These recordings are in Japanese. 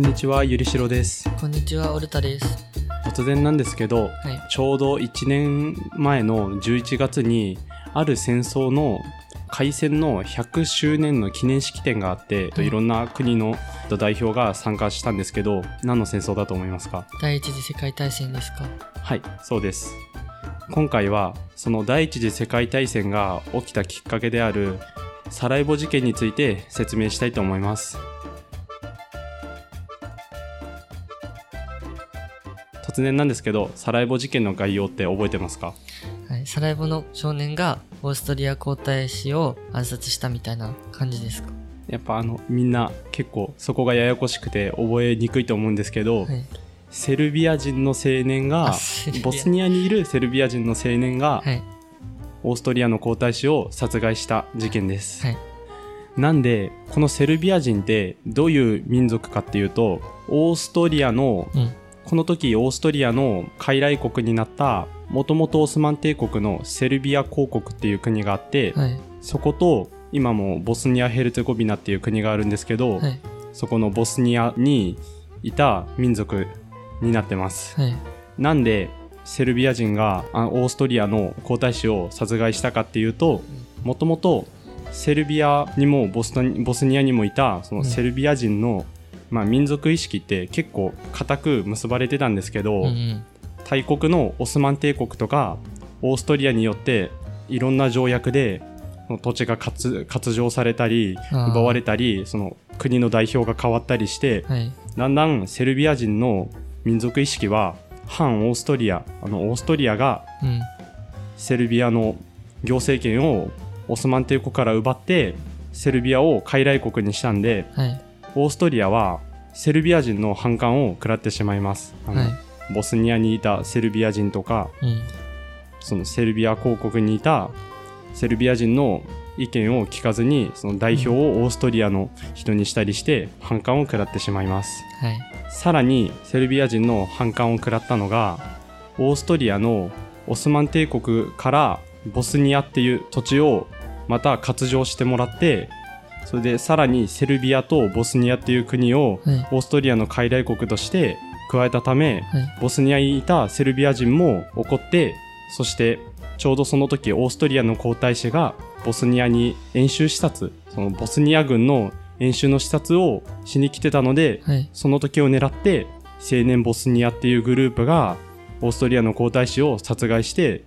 こんにちはゆりしろです。こんにちは、オルタです。突然なんですけどはい。ちょうど1年前の11月にある戦争の開戦の100周年の記念式典があって、はいいろんな国の代表が参加したんですけど何の戦争だと思いますか？第一次世界大戦ですか？はいそうです。今回はその第一次世界大戦が起きたきっかけであるサラエボ事件について説明したいと思います突然なんですけどサラエボ事件の概要って覚えてますか？はい。サラエボの少年がオーストリア皇太子を暗殺したみたいな感じですか？やっぱあのみんな結構そこがややこしくて覚えにくいと思うんですけど、はい。セルビア人の青年がボスニアにいるセルビア人の青年がはい。オーストリアの皇太子を殺害した事件です、はい。なんでこのセルビア人ってどういう民族かっていうとオーストリアのうん。この時オーストリアの傀儡国になったもともとオスマン帝国のセルビア公国っていう国があって、はい。そこと今もボスニア・ヘルツェゴビナっていう国があるんですけど、はい。そこのボスニアにいた民族になってます。はい。なんでセルビア人があオーストリアの皇太子を殺害したかっていうともともとセルビアにもボスニアにもいたそのセルビア人の、まあ、民族意識って結構固く結ばれてたんですけど、うんうん。大国のオスマン帝国とかオーストリアによっていろんな条約で土地が割割譲されたり奪われたりその国の代表が変わったりしてはい。だんだんセルビア人の民族意識は反オーストリアあのオーストリアがうん。セルビアの行政権をオスマン帝国から奪ってセルビアを傀儡国にしたんではい。オーストリアはセルビア人の反感を食らってしまいますあの、はい。ボスニアにいたセルビア人とかうん。そのセルビア公国にいたセルビア人の意見を聞かずにその代表をオーストリアの人にしたりして反感を食らってしまいますはい。さらにセルビア人の反感を食らったのがオーストリアのオスマン帝国からボスニアっていう土地をまた割譲してもらってそれでさらにセルビアとボスニアっていう国をはい。オーストリアの傀儡国として加えたためはい。ボスニアにいたセルビア人も怒ってそしてちょうどその時オーストリアの皇太子がボスニアに演習視察そのボスニア軍の演習の視察をしに来てたのではい。その時を狙って青年ボスニアっていうグループがオーストリアの皇太子を殺害して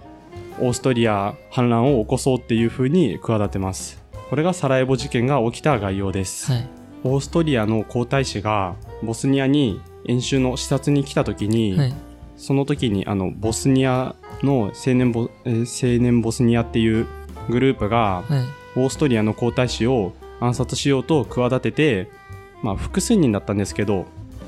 オーストリア反乱を起こそうっていう風に企てますこれがサラエボ事件が起きた概要です、はい。オーストリアの皇太子がボスニアに演習の視察に来た時に、はい。その時にあのボスニアの青年ボ,、えー青年ボスニアっていうグループがはい。オーストリアの皇太子を暗殺しようと企てて、まあ、複数人だったんですけど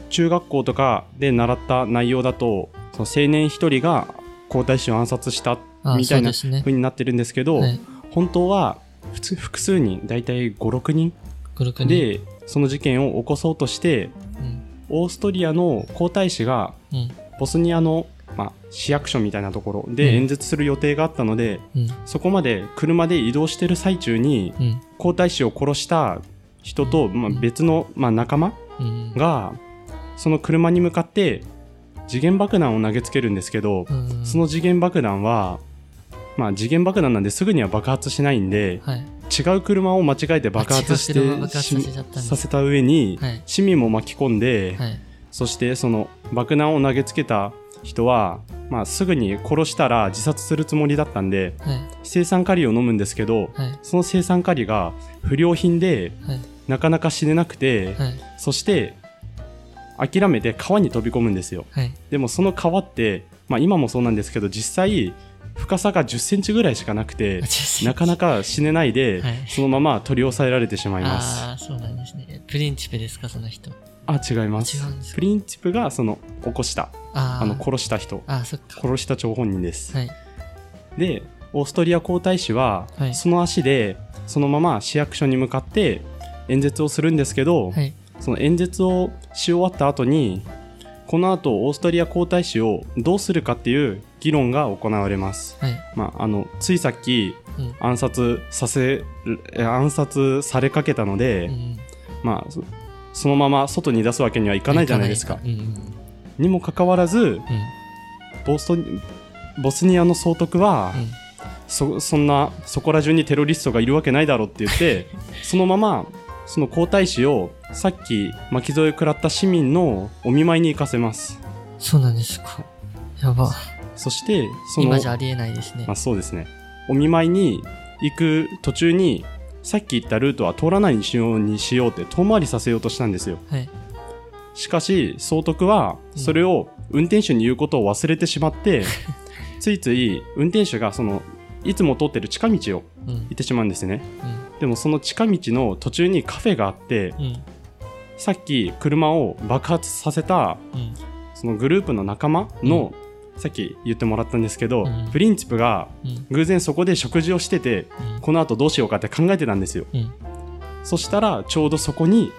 中学校とかで習った内容だとその青年一人が皇太子を暗殺したあ、みたいなそうになってるんですけど、はい。本当は普通複数人大体56人5、6人。でその事件を起こそうとしてうん。オーストリアの皇太子がうん。ボスニアの、まあ、市役所みたいなところうんで演説する予定があったので、うん。そこまで車で移動してる最中にうん。皇太子を殺した人と、まあ、別の、まあ、仲間うん。がその車に向かって時限爆弾を投げつけるんですけど、うん。その時限爆弾は、まあ、時限爆弾なんですぐには爆発しないんではい。違う車を間違えて爆発してさせた上に、はい。市民も巻き込んで、はい。そしてその爆弾を投げつけた人は、まあ、すぐに殺したら自殺するつもりだったんではい。青酸カリを飲むんですけどはい。その青酸カリが不良品ではい。なかなか死ねなくて、はい。そして諦めて川に飛び込むんですよはい。でもその川って、まあ、今もそうなんですけど実際深さが1 0センチぐらいしかなくてなかなか死ねないで、はいそのまま取り押さえられてしまいますああ、そうなんですね。プリンチペですか、その人？あ違いますプリンチプがその起こしたあの殺した人。殺した張本人です、はい。でオーストリア皇太子は、はいその足でそのまま市役所に向かって演説をするんですけど、はい。その演説をし終わった後にこの後オーストリア皇太子をどうするかっていう議論が行われます、はい。まあ、あのついさっきうん。暗殺させえ暗殺されかけたので、うん。まあそそのまま外に出すわけにはいかないじゃないですかうんうんにもかかわらずうんボストボスニアの総督は、うんそそんなそこら中にテロリストがいるわけないだろうって言って そのままその皇太子をさっき巻き添えを食らった市民のお見舞いに行かせますそうなんですか。やば。そしてその今じゃありえないですねまあ、。そうですねお見舞いに行く途中にさっき言ったルートは通らないようにしようって遠回りさせようとしたんですよはい。しかし総督はそれを運転手に言うことを忘れてしまって、ついつい運転手がそのいつも通ってる近道をうん。行ってしまうんですねうん。でもその近道の途中にカフェがあってうん。さっき車を爆発させたうん。そのグループの仲間の、さっき言ってもらったんですけど、うんプリンチプがうん。偶然そこで食事をしててこの後どうしようかって考えてたんですようん。そしたらちょうどそこに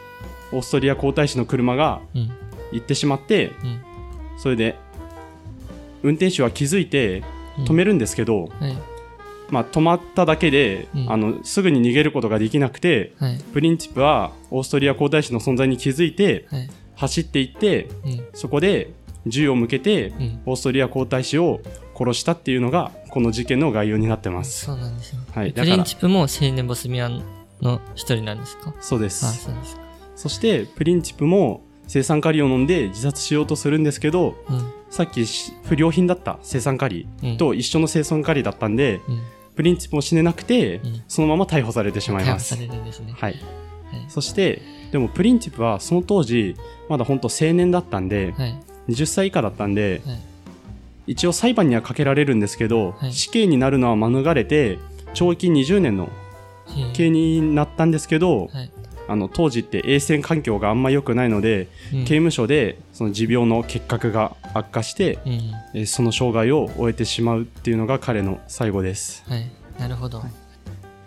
オーストリア皇太子の車がうん。行ってしまってうん。それで運転手は気づいてうん。止めるんですけど、はい。まあ、止まっただけで、うんあのすぐに逃げることができなくてはい。プリンチプはオーストリア皇太子の存在に気づいてはい。走っていってうん。そこで銃を向けてうん。オーストリア皇太子を殺したっていうのがこの事件の概要になってます。そうなんですよ。はい、プリンチプも青年ボスミアンの一人なんですか？あ、そうです。そうですか。そしてプリンチプも青酸カリを飲んで自殺しようとするんですけどうん。さっきし不良品だった青酸カリうん。と一緒の青酸カリだったんでうん。プリンチプも死ねなくてうんそのまま逮捕されてしまい逮捕さます。れるんですね。はい、はい。そしてでもプリンチプはその当時まだ本当青年だったんではい。20歳以下だったんではい。一応裁判にはかけられるんですけど、はい死刑になるのは免れて懲役20年のへ刑になったんですけど、はい。あの当時って衛生環境があんま良くないので、うん刑務所でその持病の結核が悪化して、うん。えーその生涯を終えてしまうっていうのが彼の最後ですはい。なるほど。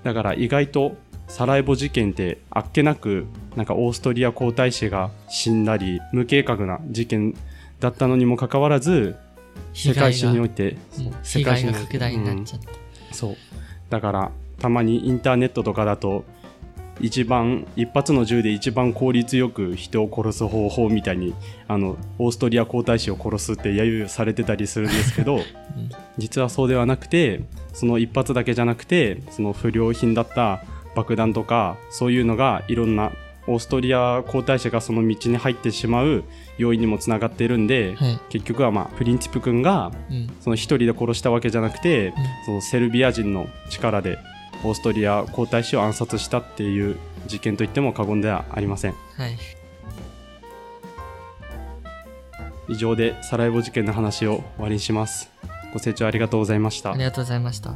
だから意外とサラエボ事件ってあっけなくなんかオーストリア皇太子が死んだり無計画な事件だったのにもかかわらず世界史においてうん世被界史において害が拡大になっちゃって。そうだからたまにインターネットとかだと一番一発の銃で一番効率よく人を殺す方法みたいにあのオーストリア皇太子を殺すって揶揄されてたりするんですけど実はそうではなくてその一発だけじゃなくてその不良品だった爆弾とかそういうのがいろんなオーストリア皇太子がその道に入ってしまう要因にもつながっているんで、はい。結局はまあプリンチプ君がうん。その一人で殺したわけじゃなくて、そのセルビア人の力でオーストリア皇太子を暗殺したっていう事件といっても過言ではありませんはい。以上でサラエボ事件の話を終わりにしますご清聴ありがとうございましたありがとうございました。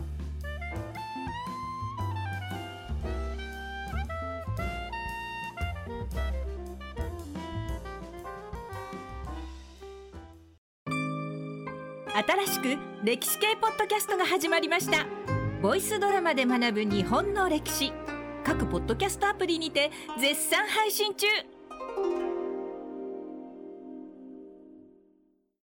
新しく歴史系ポッドキャストが始まりましたボイスドラマで学ぶ日本の歴史。各ポッドキャストアプリにて絶賛配信中。